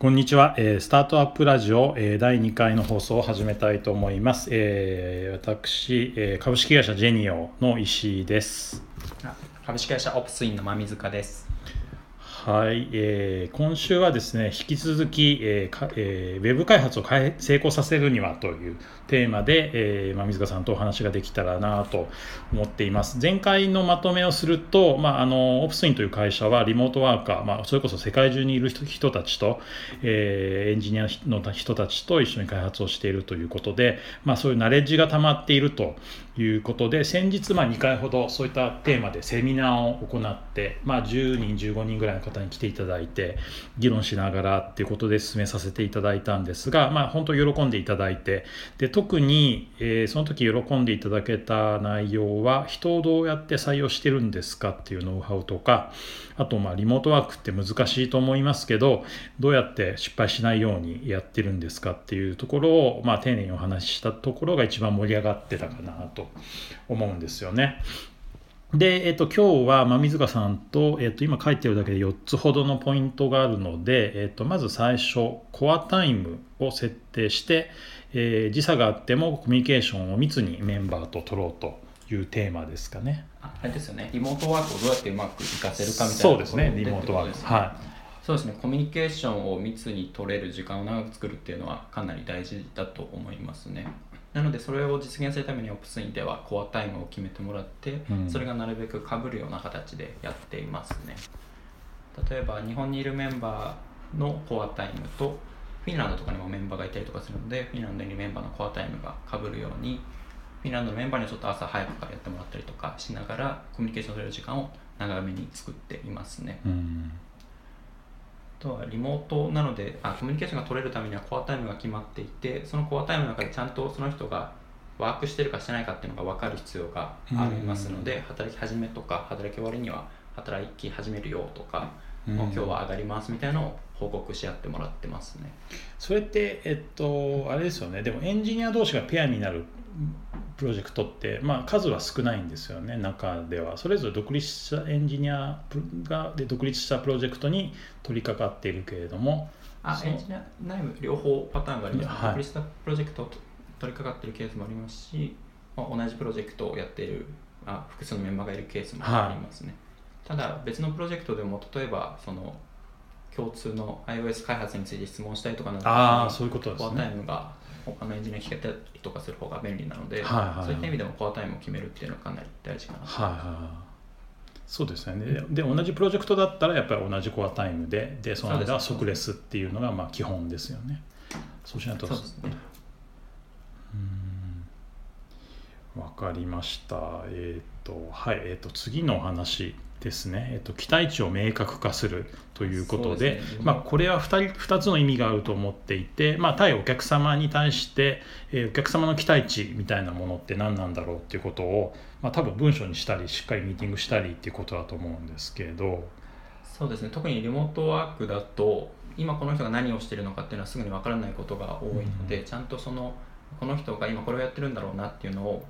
こんにちは、えー、スタートアップラジオ、えー、第2回の放送を始めたいと思います。えー、私、えー、株式会社ジェニオの石井です。株式会社オプスインの真水塚です。はい、えー、今週はですね引き続き、えーかえー、ウェブ開発を成功させるにはというテーマで、えーま、水川さんとお話ができたらなと思っています。前回のまとめをすると、まあ、あのオプスインという会社はリモートワーカー、まあ、それこそ世界中にいる人たちと、えー、エンジニアの人たちと一緒に開発をしているということで、まあ、そういうナレッジが溜まっているということで先日まあ2回ほどそういったテーマでセミナーを行って、まあ、10人15人ぐらいの方に来ていただいて議論しながらっていうことで進めさせていただいたんですが、まあ、本当喜んでいただいてで特に、えー、その時喜んでいただけた内容は人をどうやって採用してるんですかっていうノウハウとかあとまあリモートワークって難しいと思いますけどどうやって失敗しないようにやってるんですかっていうところを、まあ、丁寧にお話ししたところが一番盛り上がってたかなと思うんですよね。で、えっと、今日は、まあ、水川さんと、えっと、今書いてるだけで4つほどのポイントがあるので、えっと、まず最初、コアタイムを設定して、えー、時差があってもコミュニケーションを密にメンバーと取ろうというテーマですかね。あれですよね、リモートワークをどうやってうまく活かせるかみたいなそうですね、リモートワーク。はい。そうですね、コミュニケーションを密に取れる時間を長く作るっていうのはかなり大事だと思いますね。なのでそれを実現するためにオプスインではコアタイムを決めてもらって、うん、それがなるべくかぶるような形でやっていますね。例えば日本にいるメンバーのコアタイムとフィンランドとかにもメンバーがいたりとかするのでフィンランドにメンバーのコアタイムがかぶるようにフィンランドのメンバーにはちょっと朝早くからやってもらったりとかしながらコミュニケーションする時間を長めに作っていますね、うんとはリモートなのであコミュニケーションが取れるためにはコアタイムが決まっていてそのコアタイムの中でちゃんとその人がワークしてるかしてないかっていうのが分かる必要がありますので、働き始めとか働き終わりには働き始めるよとか、もう今日は上がりますみたいなのを報告し合ってもらってますね。それってえっとあれですよね。でもエンジニア同士がペアになるプロジェクトって、まあ、数は少ないんですよね中では。それぞれ独立したエンジニアがで独立したプロジェクトに取り掛かっているけれどもあエンジニア内部両方パターンがあります、はい、独立したプロジェクト取り掛かっているケースもありますし、まあ、同じプロジェクトをやっているあ複数のメンバーがいるケースもありますね、はい、ただ別のプロジェクトでも例えばその共通の iOS 開発について質問したりとかなあそういうことですね。タイムが他のエンジニア聞けたりとかする方が便利なので、はいはいはい、そういった意味でもコアタイムを決めるっていうのはかなり大事かなと。はいはいそうですね。で同じプロジェクトだったらやっぱり同じコアタイムででその間は即レスっていうのがまあ基本ですよね。そうしないと。そうですね。うん分かりました。えっ、ー、とはいえっ、ー、と次のお話ですね、えっと、期待値を明確化するということで、ね、まあ、これは 2, 2つの意味があると思っていて、まあ、対お客様に対して、えー、お客様の期待値みたいなものって何なんだろうっていうことを、まあ、多分文章にしたりしっかりミーティングしたりっていうことだと思うんですけど。そうですね。特にリモートワークだと今この人が何をしてるのかっていうのはすぐに分からないことが多いので、うん、ちゃんとそのこの人が今これをやってるんだろうなっていうのを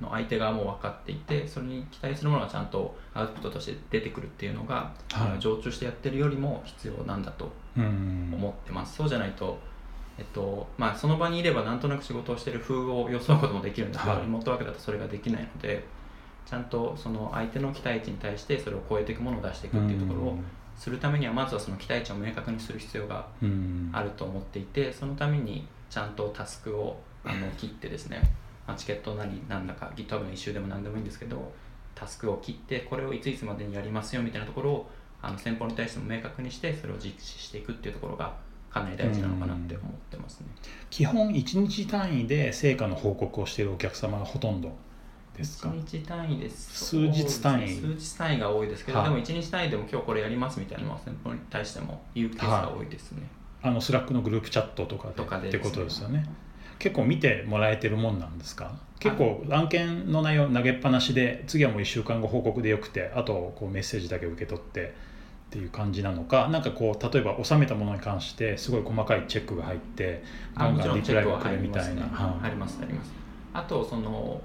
の相手側も分かっていてそれに期待するものがちゃんとアウトプットとして出てくるっていうのが、はい、常駐してやってるよりも必要なんだと思ってます。そうじゃないとえっとまあ、その場にいればなんとなく仕事をしている風を装うこともできるんですが、はい、リモートワークだとそれができないのでちゃんとその相手の期待値に対してそれを超えていくものを出していくっていうところをするためにはまずはその期待値を明確にする必要があると思っていてそのためにちゃんとタスクをあの切ってですねまあ、チケットなりなんだか GitHub の一周でも何でもいいんですけどタスクを切ってこれをいついつまでにやりますよみたいなところをあの先方に対しても明確にしてそれを実施していくっていうところがかなり大事なのかなって思ってますね。基本1日単位で成果の報告をしているお客様がほとんどですか？1日単位です。数日単位、数日単位が多いですけど、はでも1日単位でも今日これやりますみたいなのは先方に対しても言うケースが多いですね、はあのスラックのグループチャットとかでとかで、ね、ってことですよね結構見てもらえてるもんなんですか？結構案件の内容投げっぱなしで次はもう1週間後報告でよくてあとこうメッセージだけ受け取ってっていう感じなのか？何かこう例えば収めたものに関してすごい細かいチェックが入ってガンガンリプライが来るみたいな、ありますあります。あとその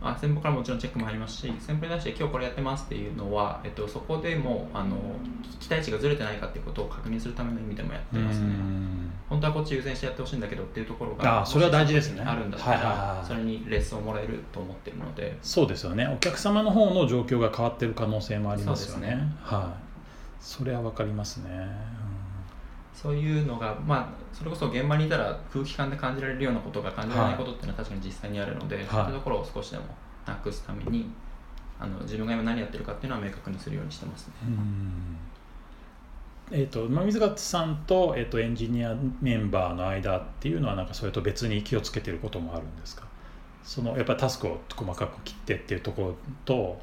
あ先方からもちろんチェックもありますし先方に対して今日これやってますっていうのは、えっと、そこでもあの期待値がずれてないかっていうことを確認するための意味でもやってますね。本当はこっち優先してやってほしいんだけどっていうところがあそれは大事ですね。あるんだったら、それにレッスンをもらえると思ってるので。そうですよね。お客様の方の状況が変わってる可能性もありますよね。ね。はい。それは分かりますね、そういうのが、まあ、それこそ現場にいたら空気感で感じられるようなことが感じられないことっていうのは確かに実際にあるので、はい、そういうところを少しでもなくすためにあの自分が今何やってるかっていうのは明確にするようにしてますね。えーと、水勝さんと,、えーとエンジニアメンバーの間っていうのはなんかそれと別に気をつけてることもあるんですか？そのやっぱりタスクを細かく切ってっていうところと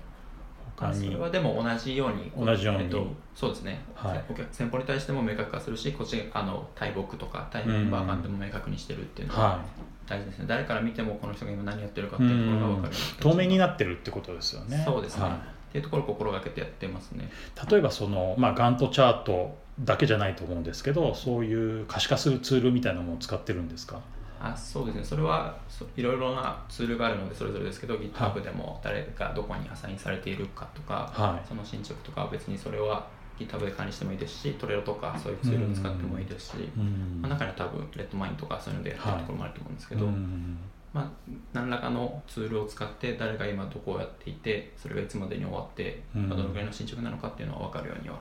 それはでも同じように同じように、えっと、そうですね、はい、お客先方に対しても明確化するしこっちあの対僕とか対メンバー間でも明確にしてるっていうのは大事ですね、はい、誰から見てもこの人が今何やってるかっていうところが分かる透明になってるってことですよね。そうですね、はい、っていうところを心がけてやってますね。例えばその、まあ、ガントチャートだけじゃないと思うんですけどそういう可視化するツールみたいなものを使ってるんですか？あそうですね。それはいろいろなツールがあるのでそれぞれですけど GitHub でも誰がどこにアサインされているかとか、はい、その進捗とかは別にそれは GitHub で管理してもいいですしトレロとかそういうツールを使ってもいいですし、まあ、中には多分レッドマインとかそういうのでやってるところもあると思うんですけど、はい、まあ、何らかのツールを使って誰が今どこをやっていてそれがいつまでに終わって、まあ、どのぐらいの進捗なのかっていうのは分かるようには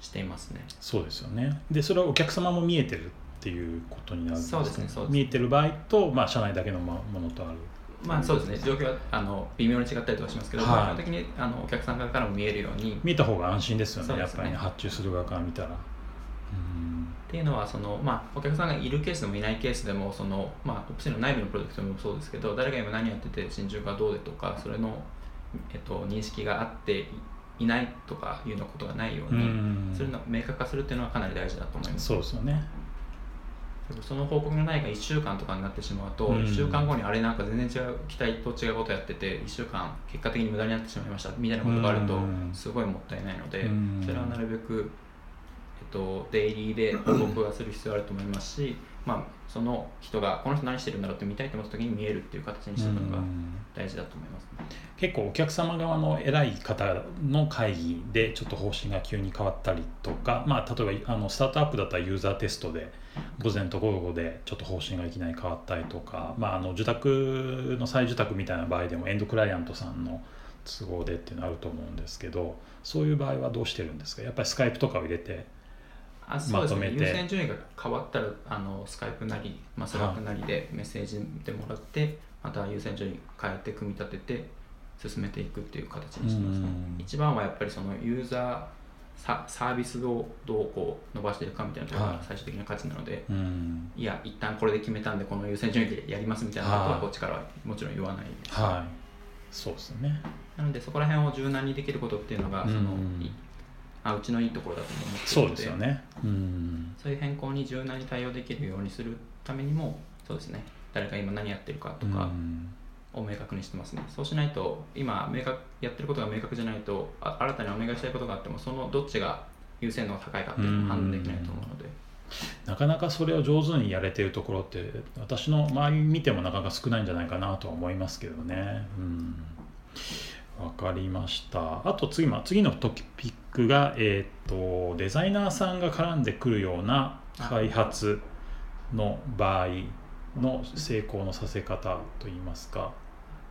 していますね。そうですよね。でそれはお客様も見えてるっていうことになるんですそうですね見えてる場合と、まあ、社内だけのものとある。まあそうですね。状況はあの微妙に違ったりとかしますけど、はい、基本的にあのお客さん側からも見えるように。見た方が安心ですよね、ね、やっぱり、ね、発注する側から見たら。っていうのはその、まあ、お客さんがいるケースでもいないケースでもその、まあ、オプシの内部のプロジェクトもそうですけど誰が今何やってて進捗がどうでとかそれの、えっと、認識があっていないとかいうのことがないようにするの明確化するっていうのはかなり大事だと思います。そうですよねその報告がないが1週間とかになってしまうと、うん、1週間後にあれなんか全然違う期待と違うことやってて1週間結果的に無駄になってしまいましたみたいなことがあるとすごいもったいないので、うん、それはなるべく、えっと、デイリーで報告はする必要あると思いますし、まあ、その人がこの人何してるんだろうって見たいと思った時に見えるっていう形にしておくのが大事だと思います、ね、結構お客様側の偉い方の会議でちょっと方針が急に変わったりとか、まあ、例えばあのスタートアップだったらユーザーテストで午前と午後でちょっと方針がいきなり変わったりとか、まあ、あの受託の再受託みたいな場合でもエンドクライアントさんの都合でっていうのあると思うんですけどそういう場合はどうしてるんですか？やっぱりスカイプとかを入れてあそうですね、優先順位が変わったらあのスカイプなり、まあ、スラックなりでメッセージでもらって、また優先順位変えて組み立てて進めていくっていう形にしてますね。一番はやっぱりそのユーザーサ、サービスをどうこう伸ばしていくかみたいなところが最終的な価値なので、はい、いや一旦これで決めたんでこの優先順位でやりますみたいなことはこっちからはもちろん言わないです、はい、そうですね。なのでそこら辺を柔軟にできることっていうのがその、あうちのいいところだと思ってそうですよね、うん、そういう変更に柔軟に対応できるようにするためにもそうですね。誰が今何やってるかとかを明確にしてますね、そうしないと今明確やってることが明確じゃないとあ新たにお願いしたいことがあってもそのどっちが優先度が高いかっていうのを判断できないと思うので。なかなかそれを上手にやれてるところって私の周り見てもなかなか少ないんじゃないかなとは思いますけどね。うんわかりました。あと次、まあ、次のトピックが、えーと、デザイナーさんが絡んでくるような開発の場合の成功のさせ方といいますか。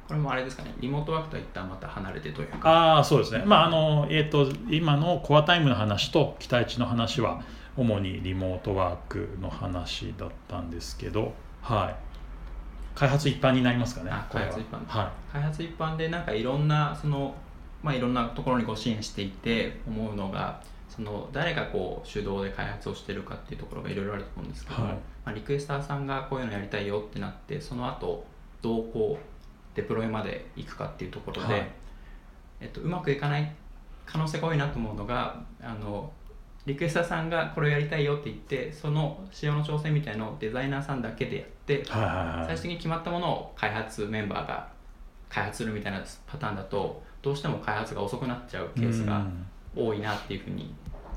これもあれですかね、リモートワークとは一旦また離れてというか。ああ、そうですね。まあ、あの、えっ、ー、と、今のコアタイムの話と期待値の話は、主にリモートワークの話だったんですけど、はい。開発一般になりますかね開発一般。はい、開発一般でなんかいろんなそのまあいろんなところにご支援していて思うのがその誰がこう主導で開発をしてるかっていうところがいろいろあると思うんですけど、はい、まあ、リクエスターさんがこういうのやりたいよってなってその後どうこうデプロイまで行くかっていうところで、はい、えっと、うまくいかない可能性が多いなと思うのがあのリクエスターさんがこれをやりたいよって言ってその仕様の調整みたいのをデザイナーさんだけでやって、最終的に決まったものを開発メンバーが開発するみたいなパターンだとどうしても開発が遅くなっちゃうケースが多いなっていうふうに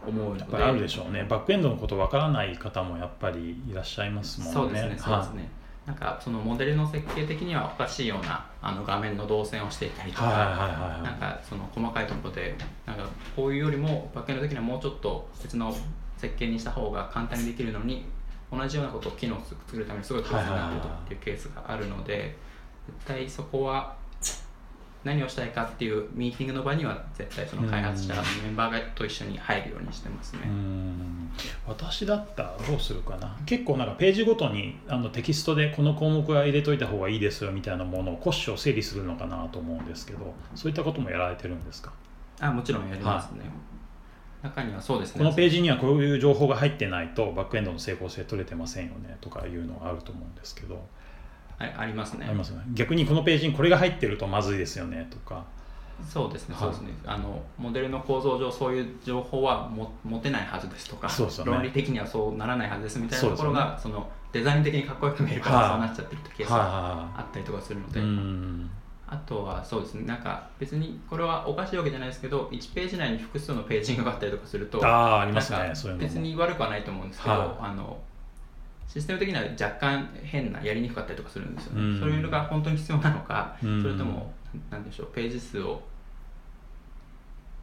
思うので。あるでしょうね。バックエンドのことわからない方もやっぱりいらっしゃいますもんね。そうですねそうですね、なんかそのモデルの設計的にはおかしいようなあの画面の動線をしていたりとか、なんかその細かいところでなんかこういうよりもバックエンド的にはもうちょっと別の設計にした方が簡単にできるのに同じようなことを機能作るためにすごい複雑になってるとっていうケースがあるので絶対そこは何をしたいかっていうミーティングの場には絶対その開発者のメンバーがと一緒に入るようにしてますね。うん私だったらどうするかな？結構なんかページごとにあのテキストでこの項目は入れといた方がいいですよみたいなものを骨子を整理するのかなと思うんですけどそういったこともやられてるんですか？あもちろんやりますね。中にはそうですね。このページにはこういう情報が入ってないとバックエンドの成功性取れてませんよねとかいうのがあると思うんですけどあありますね。ありますね。逆にこのページにこれが入ってるとまずいですよねとか。そうですね、はい。そうですね。あのモデルの構造上そういう情報はも持てないはずですとか、そうですよね。論理的にはそうならないはずですみたいなところがそ、のデザイン的にかっこよく見えるから、はい。そうなっちゃってるってケースはいがはあったりとかするので、あとはそうですね。なんか別にこれはおかしいわけじゃないですけど、1ページ内に複数のページングがあったりとかすると、ああありますね。別に悪くはないと思うんですけど、はい。あのシステム的には若干変なやりにくかったりとかするんですよね、うん。そういうのが本当に必要なのか、うん。それともなんでしょうページ数を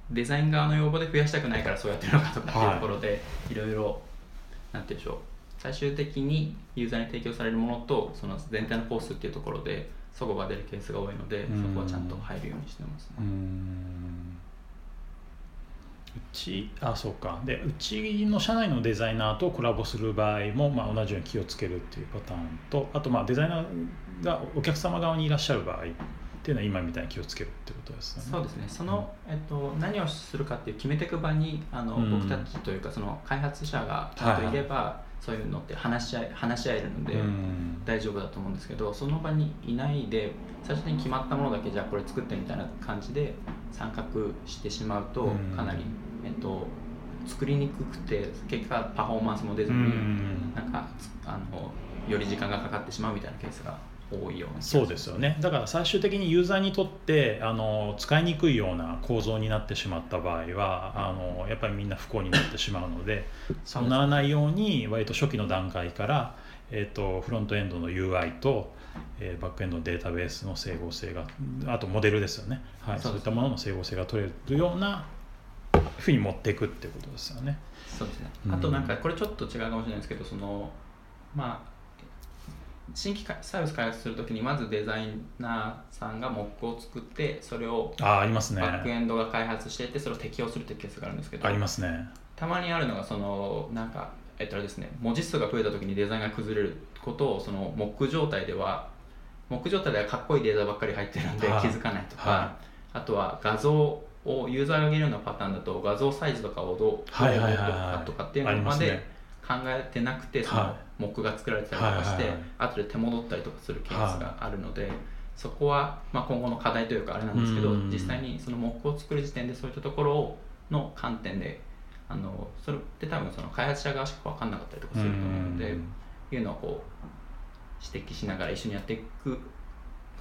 デザイン側の要望で増やしたくないからそうやってるのかとかっていうところで、い、ろいろなんて言うんでしょう最終的にユーザーに提供されるものとその全体のコースっていうところで齟齬が出るケースが多いので、うん。そこはちゃんと入るようにしてますね。うんうちあそうか。でうちの社内のデザイナーとコラボする場合も、まあ、同じように気をつけるっていうパターンとあとまあデザイナーがお客様側にいらっしゃる場合っていうのは今みたいに気をつけるってことですよね。そうですね。その、えっと、何をするかっていう決めていく場にあの、うん。僕たちというかその開発者がちゃんといれば、そういうのって話し合い話し合えるので、うん。大丈夫だと思うんですけどその場にいないで最初に決まったものだけじゃあこれ作ってみたいな感じで参画してしまうとうん。かなり、えっと、作りにくくて結果パフォーマンスも出ずうに、ん。なんかあのより時間がかかってしまうみたいなケースが多いようなそうですよね。だから最終的にユーザーにとってあの使いにくいような構造になってしまった場合はあのやっぱりみんな不幸になってしまうのでそうならないように割と初期の段階から、えー、とフロントエンドの UI と、えーバックエンドのデータベースの整合性があとモデルですよね、はい、そうういったものの整合性が取れるようなふうに持っていくっていうことですよね。そうですね。うん。あとなんかこれちょっと違うかもしれないですけどそのまあ新規サービス開発するときにまずデザイナーさんがモックを作ってそれをあありますね。バックエンドが開発していってそれを適用するっていうケースがあるんですけどありますね。たまにあるのがそのなんかえっとですね文字数が増えた時にデザインが崩れることをそのモック状態ではモック状態ではかっこいいデータばっかり入ってるんで気はいづかないとか、はあとは画像をユーザーが上げるようなパターンだと画像サイズとかをどうとかっていうありのますでね考えてなくてそのはモックが作られてたりとかして、後で手戻ったりとかするケースがあるので、そこは、まあ、今後の課題というかあれなんですけどうん。実際にそのモックを作る時点でそういったところの観点であのそれって多分その開発者側しか分かんなかったりとかすると思うのでうん。いうのをこう指摘しながら一緒にやっていく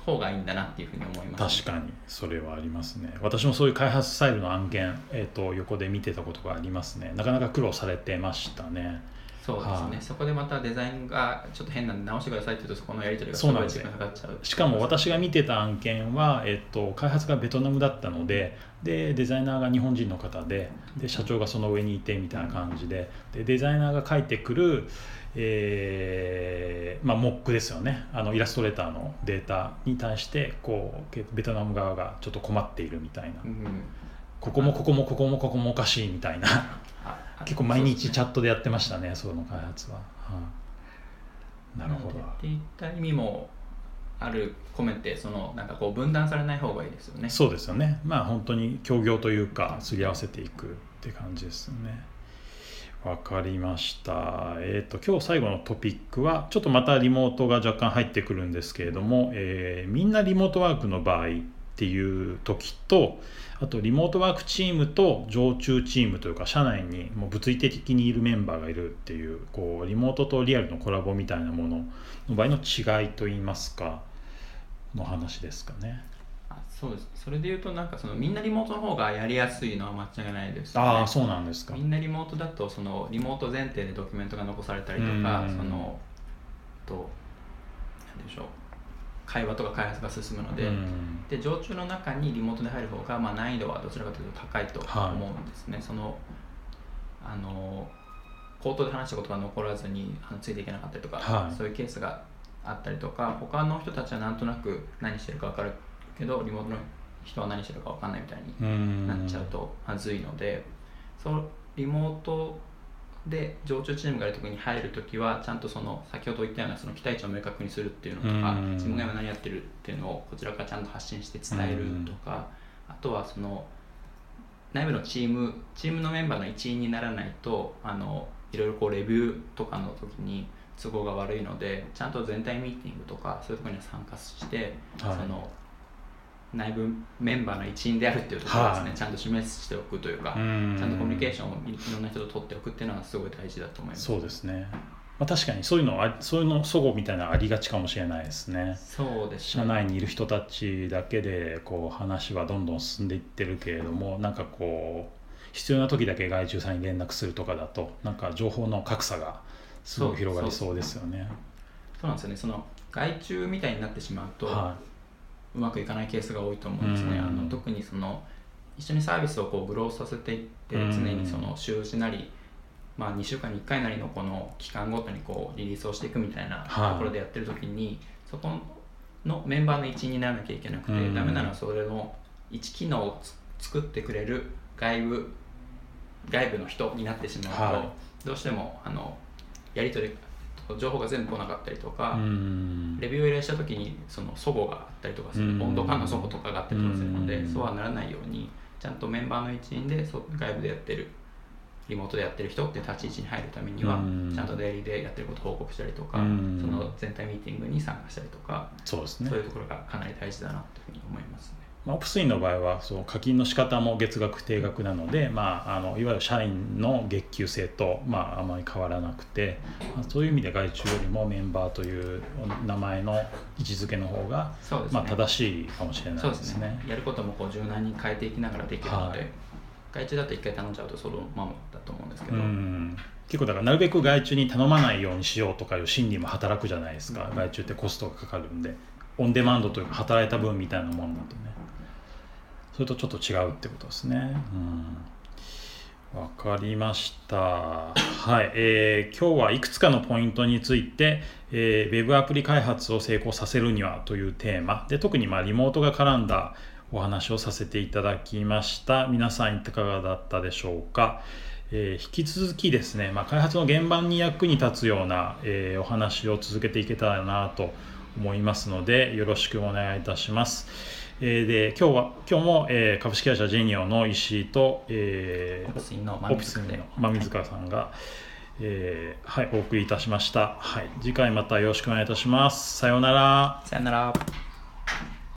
方がいいんだなっていうふうに思います、確かにそれはありますね。私もそういう開発スタイルの案件、えー、と横で見てたことがありますね。なかなか苦労されてましたね。そうですね、はい。そこでまたデザインがちょっと変なんで直してくださいって言うとそこのやり取りがす。ごい時間かかっちゃう。しかも私が見てた案件は、えー、と開発がベトナムだったのででデザイナーが日本人の方でで社長がその上にいてみたいな感じででデザイナーが書いてくる、えーまあ、モックですよね。あのイラストレーターのデータに対してこうけベトナム側がちょっと困っているみたいな。うん。ここもここもここもここもおかしいみたいな。ああ結構毎日チャッットでやってましたねその開発は、はい。なるほど。っていった意味もある込めてそのなんかこう分断されない方がいいですよね。そうですよね。まあ本当に協業というかすり合わせていくって感じですよね。わかりました。えっ、と今日最後のトピックはちょっとまたリモートが若干入ってくるんですけれども、えーみんなリモートワークの場合っていう時とあとリモートワークチームと常駐チームというか社内にもう物理的にいるメンバーがいるっていうこうリモートとリアルのコラボみたいなものの場合の違いといいますかの話ですかね。あそうですそれで言うとなんかそのみんなリモートの方がやりやすいのは間違いないですよねああそうなんですかみ。んなリモートだとそのリモート前提でドキュメントが残されたりとかうんそのとていうんでしょう会話とか開発が進むので,、うん。で常駐の中にリモートで入る方が、まあ、難易度はどちらかというと高いとはい思うんですね、そのあの口頭で話したことが残らずについていけなかったりとか、はい。そういうケースがあったりとか他の人たちはなんとなく何してるか分かるけどリモートの人は何してるか分かんないみたいにうんなっちゃうとまずいので、そのリモートで常駐チームがいるところに入るときはちゃんとその先ほど言ったようなその期待値を明確にするっていうのとかうん。自分が今何やってるっていうのをこちらからちゃんと発信して伝えるとかあとはその内部のチームチームのメンバーの一員にならないとあのいろいろこうレビューとかの時に都合が悪いのでちゃんと全体ミーティングとかそういうところには参加して、はい。その内部メンバーの一員であるっていうところをですね、はい。ちゃんと示しておくというか、うん。ちゃんとコミュニケーションをいろんな人と取っておくっていうのはすごい大事だと思います。そうですね、まあ、確かにそういうのはそういうの齟齬みたいなのありがちかもしれないですね。そうです社内にいる人たちだけでこう話はどんどん進んでいってるけれどもなんかこう必要な時だけ外注さんに連絡するとかだとなんか情報の格差がすごい広がりそうですよね。そうなんですよね。その外注みたいになってしまうと、はうまくいかないケースが多いと思うんですね。うん。あの特にその一緒にサービスをこうグロースさせていってうん。常にその週次なり、まあ、2週間に1回なりのこの期間ごとにこうリリースをしていくみたいなはい。ところでやってる時に、そこのメンバーの一員にならなきゃいけなくて、うん。ダメなのはそれの一機能をつ作ってくれる外部外部の人になってしまうと、はどうしてもあのやり取り情報が全部来なかったりとか、うん。レビューを依頼した時にその齟齬があったりとかする、うん。温度感の齟齬とかがあったりとかするので、うん。そうはならないようにちゃんとメンバーの一員で外部でやってるリモートでやってる人って立ち位置に入るためには、うん。ちゃんとデイリーでやってることを報告したりとか、うん。その全体ミーティングに参加したりとか、そうですね。そういうところがかなり大事だなというふうに思いますね。まあ、オプスインの場合はその課金の仕方も月額定額なので、まあ、あのいわゆる社員の月給制と、まあ、あまり変わらなくて、まあ、そういう意味で外注よりもメンバーという名前の位置づけの方が、ね。まあ、正しいかもしれないですすね。。やることもこう柔軟に変えていきながらできるので、はい外注だと一回頼んじゃうとそのままだと思うんですけど、うん結構だからなるべく外注に頼まないようにしようとかいう心理も働くじゃないですか、うん外注ってコストがかかるんでオンデマンドというか働いた分みたいなもんだとねそれとちょっと違うってことですね。うん。かりました。はい、えー今日はいくつかのポイントについて、えーウェブアプリ開発を成功させるにはというテーマ。で特にまあリモートが絡んだお話をさせていただきました。皆さんいかがだったでしょうか。えー引き続きですね、まあ、開発の現場に役に立つような、えーお話を続けていけたらなと思いますのでよろしくお願いいたします。えーで今日は今日も、えー株式会社ジェニオの石井と、えーオプスインのオ真水川さんが、えーはい、お送りいたしました、はい。次回またよろしくお願いいたします。さようなら。さよなら。